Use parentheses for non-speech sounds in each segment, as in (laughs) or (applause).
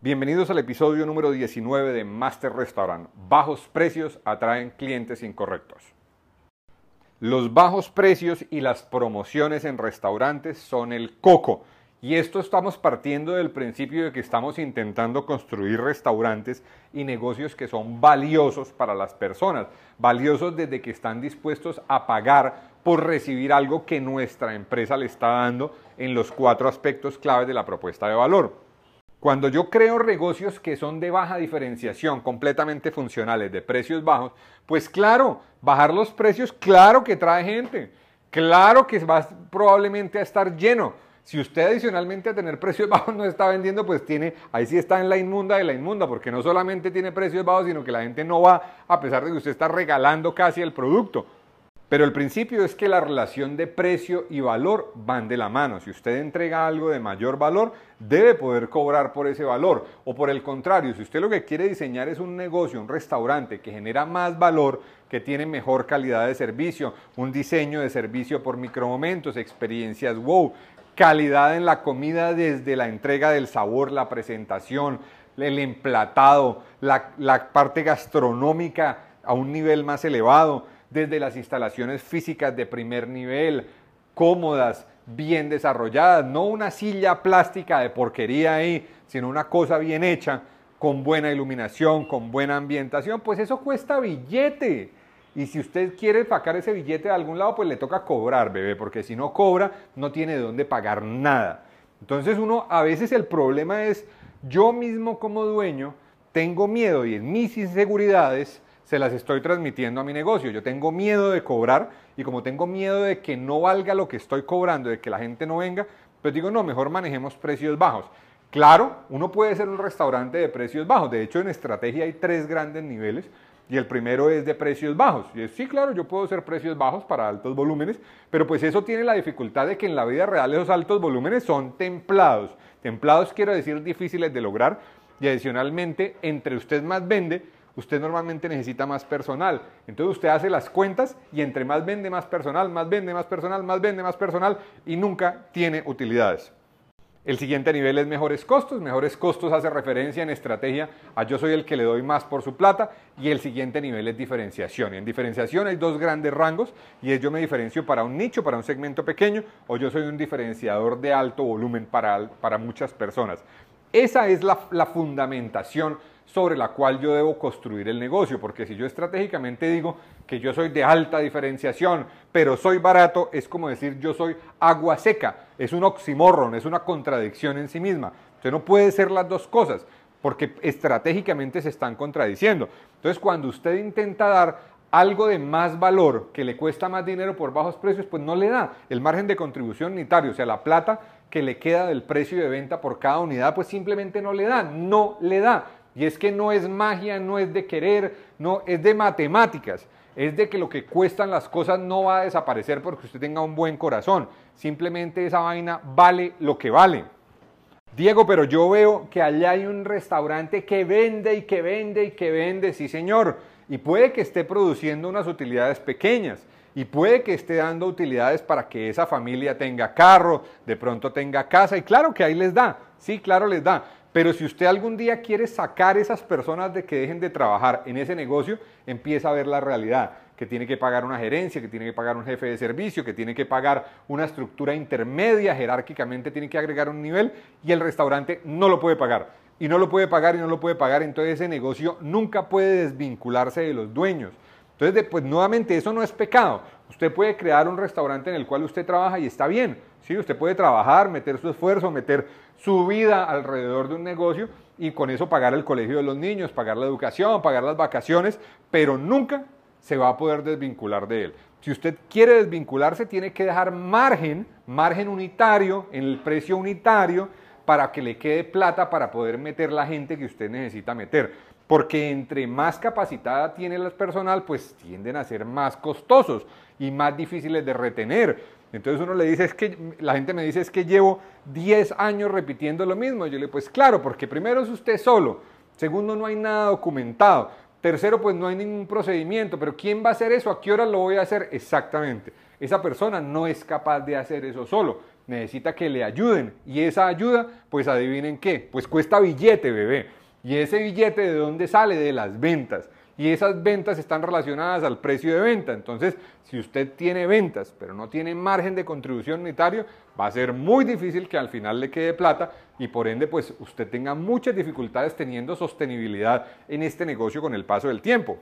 Bienvenidos al episodio número 19 de Master Restaurant. Bajos precios atraen clientes incorrectos. Los bajos precios y las promociones en restaurantes son el coco. Y esto estamos partiendo del principio de que estamos intentando construir restaurantes y negocios que son valiosos para las personas, valiosos desde que están dispuestos a pagar por recibir algo que nuestra empresa le está dando en los cuatro aspectos claves de la propuesta de valor. Cuando yo creo negocios que son de baja diferenciación, completamente funcionales, de precios bajos, pues claro, bajar los precios, claro que trae gente, claro que va probablemente a estar lleno. Si usted adicionalmente a tener precios (laughs) bajos no está vendiendo, pues tiene, ahí sí está en la inmunda de la inmunda, porque no solamente tiene precios bajos, sino que la gente no va a pesar de que usted está regalando casi el producto. Pero el principio es que la relación de precio y valor van de la mano. Si usted entrega algo de mayor valor, debe poder cobrar por ese valor. O por el contrario, si usted lo que quiere diseñar es un negocio, un restaurante que genera más valor, que tiene mejor calidad de servicio, un diseño de servicio por micromomentos, experiencias wow, calidad en la comida desde la entrega del sabor, la presentación, el emplatado, la, la parte gastronómica a un nivel más elevado desde las instalaciones físicas de primer nivel, cómodas, bien desarrolladas, no una silla plástica de porquería ahí, sino una cosa bien hecha, con buena iluminación, con buena ambientación, pues eso cuesta billete. Y si usted quiere sacar ese billete de algún lado, pues le toca cobrar, bebé, porque si no cobra, no tiene de dónde pagar nada. Entonces uno, a veces el problema es, yo mismo como dueño, tengo miedo y en mis inseguridades, se las estoy transmitiendo a mi negocio. Yo tengo miedo de cobrar y como tengo miedo de que no valga lo que estoy cobrando, de que la gente no venga, pues digo, no, mejor manejemos precios bajos. Claro, uno puede ser un restaurante de precios bajos. De hecho, en estrategia hay tres grandes niveles y el primero es de precios bajos. Y es, sí, claro, yo puedo hacer precios bajos para altos volúmenes, pero pues eso tiene la dificultad de que en la vida real esos altos volúmenes son templados. Templados quiero decir difíciles de lograr y adicionalmente, entre usted más vende, usted normalmente necesita más personal. Entonces usted hace las cuentas y entre más vende, más personal, más vende, más personal, más vende, más personal y nunca tiene utilidades. El siguiente nivel es mejores costos. Mejores costos hace referencia en estrategia a yo soy el que le doy más por su plata. Y el siguiente nivel es diferenciación. Y en diferenciación hay dos grandes rangos y es yo me diferencio para un nicho, para un segmento pequeño o yo soy un diferenciador de alto volumen para, para muchas personas. Esa es la, la fundamentación sobre la cual yo debo construir el negocio, porque si yo estratégicamente digo que yo soy de alta diferenciación, pero soy barato, es como decir yo soy agua seca, es un oximorron, es una contradicción en sí misma. Usted no puede ser las dos cosas, porque estratégicamente se están contradiciendo. Entonces, cuando usted intenta dar algo de más valor que le cuesta más dinero por bajos precios, pues no le da el margen de contribución unitario, o sea, la plata que le queda del precio de venta por cada unidad, pues simplemente no le da, no le da. Y es que no es magia, no es de querer, no, es de matemáticas. Es de que lo que cuestan las cosas no va a desaparecer porque usted tenga un buen corazón. Simplemente esa vaina vale lo que vale. Diego, pero yo veo que allá hay un restaurante que vende y que vende y que vende, sí señor. Y puede que esté produciendo unas utilidades pequeñas y puede que esté dando utilidades para que esa familia tenga carro, de pronto tenga casa y claro que ahí les da, sí, claro les da. Pero si usted algún día quiere sacar esas personas de que dejen de trabajar en ese negocio, empieza a ver la realidad, que tiene que pagar una gerencia, que tiene que pagar un jefe de servicio, que tiene que pagar una estructura intermedia, jerárquicamente tiene que agregar un nivel y el restaurante no lo puede pagar. Y no lo puede pagar y no lo puede pagar, entonces ese negocio nunca puede desvincularse de los dueños. Entonces, pues nuevamente, eso no es pecado. Usted puede crear un restaurante en el cual usted trabaja y está bien. ¿sí? Usted puede trabajar, meter su esfuerzo, meter su vida alrededor de un negocio y con eso pagar el colegio de los niños, pagar la educación, pagar las vacaciones, pero nunca se va a poder desvincular de él. Si usted quiere desvincularse, tiene que dejar margen, margen unitario, en el precio unitario, para que le quede plata para poder meter la gente que usted necesita meter. Porque entre más capacitada tiene el personal, pues tienden a ser más costosos y más difíciles de retener. Entonces uno le dice, es que la gente me dice, es que llevo 10 años repitiendo lo mismo. Yo le digo, pues claro, porque primero es usted solo, segundo no hay nada documentado, tercero pues no hay ningún procedimiento, pero ¿quién va a hacer eso? ¿A qué hora lo voy a hacer? Exactamente. Esa persona no es capaz de hacer eso solo. necesita que le ayuden. Y esa ayuda, pues adivinen qué, pues cuesta billete, bebé. Y ese billete de dónde sale? De las ventas y esas ventas están relacionadas al precio de venta. Entonces, si usted tiene ventas, pero no tiene margen de contribución unitario, va a ser muy difícil que al final le quede plata y por ende, pues usted tenga muchas dificultades teniendo sostenibilidad en este negocio con el paso del tiempo.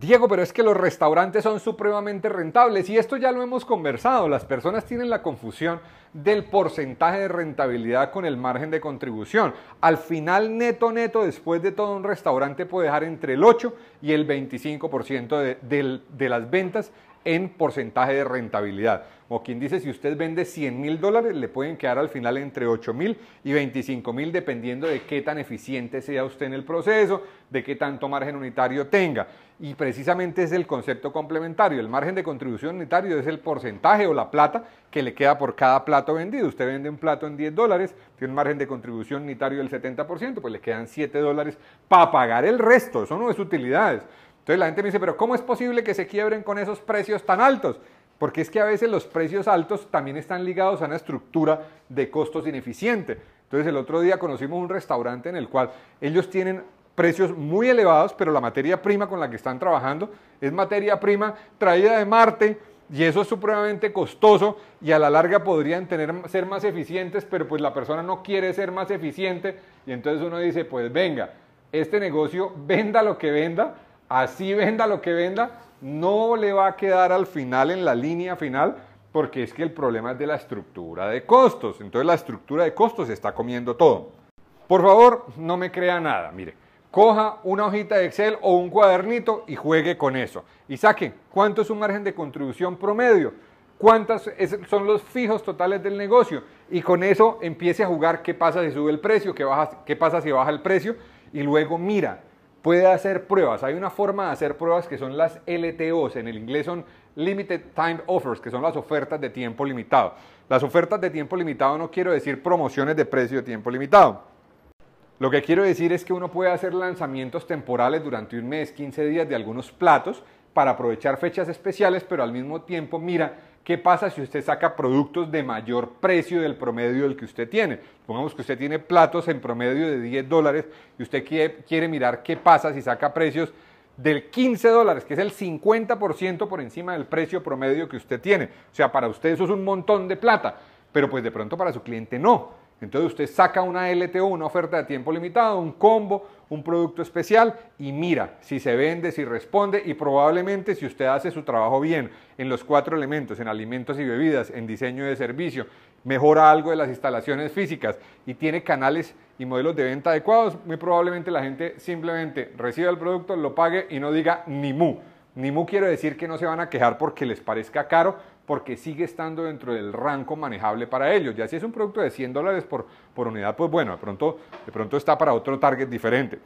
Diego, pero es que los restaurantes son supremamente rentables y esto ya lo hemos conversado. Las personas tienen la confusión del porcentaje de rentabilidad con el margen de contribución. Al final, neto, neto, después de todo, un restaurante puede dejar entre el 8 y el 25% de, de las ventas en porcentaje de rentabilidad. O quien dice, si usted vende 100 mil dólares, le pueden quedar al final entre 8 mil y 25 mil, dependiendo de qué tan eficiente sea usted en el proceso, de qué tanto margen unitario tenga. Y precisamente es el concepto complementario. El margen de contribución unitario es el porcentaje o la plata que le queda por cada plato vendido. Usted vende un plato en 10 dólares, tiene un margen de contribución unitario del 70%, pues le quedan 7 dólares para pagar el resto. Eso no es utilidades. Entonces la gente me dice, pero ¿cómo es posible que se quiebren con esos precios tan altos? Porque es que a veces los precios altos también están ligados a una estructura de costos ineficiente. Entonces el otro día conocimos un restaurante en el cual ellos tienen precios muy elevados, pero la materia prima con la que están trabajando es materia prima traída de Marte y eso es supremamente costoso y a la larga podrían tener, ser más eficientes, pero pues la persona no quiere ser más eficiente y entonces uno dice, pues venga, este negocio venda lo que venda, así venda lo que venda, no le va a quedar al final en la línea final porque es que el problema es de la estructura de costos. Entonces la estructura de costos está comiendo todo. Por favor, no me crea nada. Mire, coja una hojita de Excel o un cuadernito y juegue con eso. Y saque cuánto es un margen de contribución promedio, cuántos son los fijos totales del negocio. Y con eso empiece a jugar qué pasa si sube el precio, qué, qué pasa si baja el precio. Y luego mira, puede hacer pruebas. Hay una forma de hacer pruebas que son las LTOs, en el inglés son Limited Time Offers, que son las ofertas de tiempo limitado. Las ofertas de tiempo limitado no quiero decir promociones de precio de tiempo limitado. Lo que quiero decir es que uno puede hacer lanzamientos temporales durante un mes, 15 días de algunos platos para aprovechar fechas especiales, pero al mismo tiempo mira ¿Qué pasa si usted saca productos de mayor precio del promedio del que usted tiene? Supongamos que usted tiene platos en promedio de 10 dólares y usted quiere, mirar qué pasa si saca precios del 15 dólares, que es el 50% por encima del precio promedio que usted tiene. O sea, para usted eso es un montón de plata, pero pues de pronto para su cliente no. Entonces usted saca una LTO, una oferta de tiempo limitado, un combo, un producto especial y mira si se vende, si responde y probablemente si usted hace su trabajo bien en los cuatro elementos, en alimentos y bebidas, en diseño de servicio, mejora algo de las instalaciones físicas y tiene canales y modelos de venta adecuados, muy probablemente la gente simplemente reciba el producto, lo pague y no diga ni mu. Ni mu quiere decir que no se van a quejar porque les parezca caro, porque sigue estando dentro del rango manejable para ellos. Ya si es un producto de 100 dólares por, por unidad, pues bueno, de pronto, de pronto está para otro target diferente.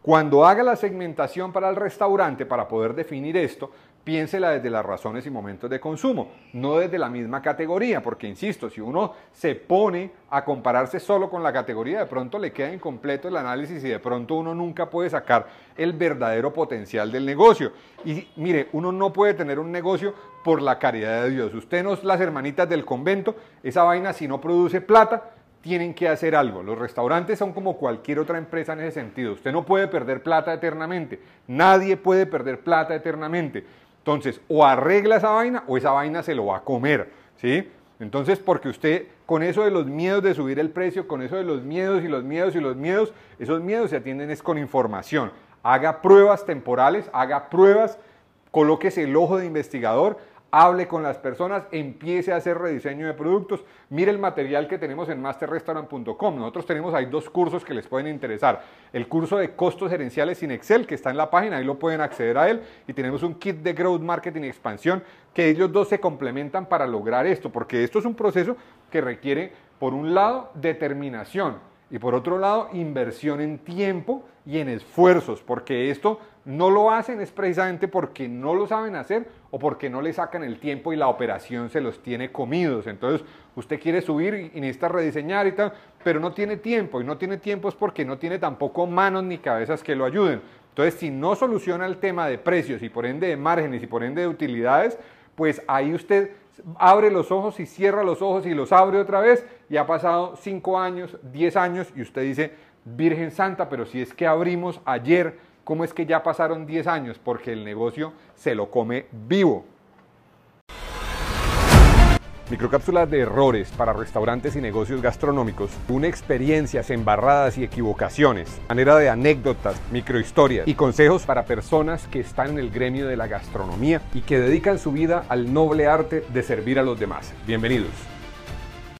Cuando haga la segmentación para el restaurante, para poder definir esto, piénsela desde las razones y momentos de consumo, no desde la misma categoría, porque insisto, si uno se pone a compararse solo con la categoría, de pronto le queda incompleto el análisis y de pronto uno nunca puede sacar el verdadero potencial del negocio. Y mire, uno no puede tener un negocio por la caridad de Dios. Usted no es las hermanitas del convento, esa vaina si no produce plata, tienen que hacer algo. Los restaurantes son como cualquier otra empresa en ese sentido. Usted no puede perder plata eternamente. Nadie puede perder plata eternamente. Entonces, o arregla esa vaina o esa vaina se lo va a comer, ¿sí? Entonces, porque usted con eso de los miedos de subir el precio, con eso de los miedos y los miedos y los miedos, esos miedos se atienden es con información. Haga pruebas temporales, haga pruebas, colóquese el ojo de investigador, hable con las personas, empiece a hacer rediseño de productos. Mire el material que tenemos en masterrestaurant.com. Nosotros tenemos ahí dos cursos que les pueden interesar. El curso de costos gerenciales sin Excel, que está en la página, ahí lo pueden acceder a él. Y tenemos un kit de growth marketing y expansión, que ellos dos se complementan para lograr esto, porque esto es un proceso que requiere, por un lado, determinación y por otro lado, inversión en tiempo y en esfuerzos, porque esto no lo hacen es precisamente porque no lo saben hacer o porque no le sacan el tiempo y la operación se los tiene comidos. Entonces, usted quiere subir y necesita rediseñar y tal, pero no tiene tiempo y no tiene tiempo es porque no tiene tampoco manos ni cabezas que lo ayuden. Entonces, si no soluciona el tema de precios y por ende de márgenes y por ende de utilidades, pues ahí usted abre los ojos y cierra los ojos y los abre otra vez y ha pasado 5 años, 10 años y usted dice, Virgen Santa, pero si es que abrimos ayer, ¿cómo es que ya pasaron 10 años? Porque el negocio se lo come vivo. Microcápsulas de errores para restaurantes y negocios gastronómicos, una experiencias embarradas y equivocaciones, manera de anécdotas, microhistorias y consejos para personas que están en el gremio de la gastronomía y que dedican su vida al noble arte de servir a los demás. Bienvenidos.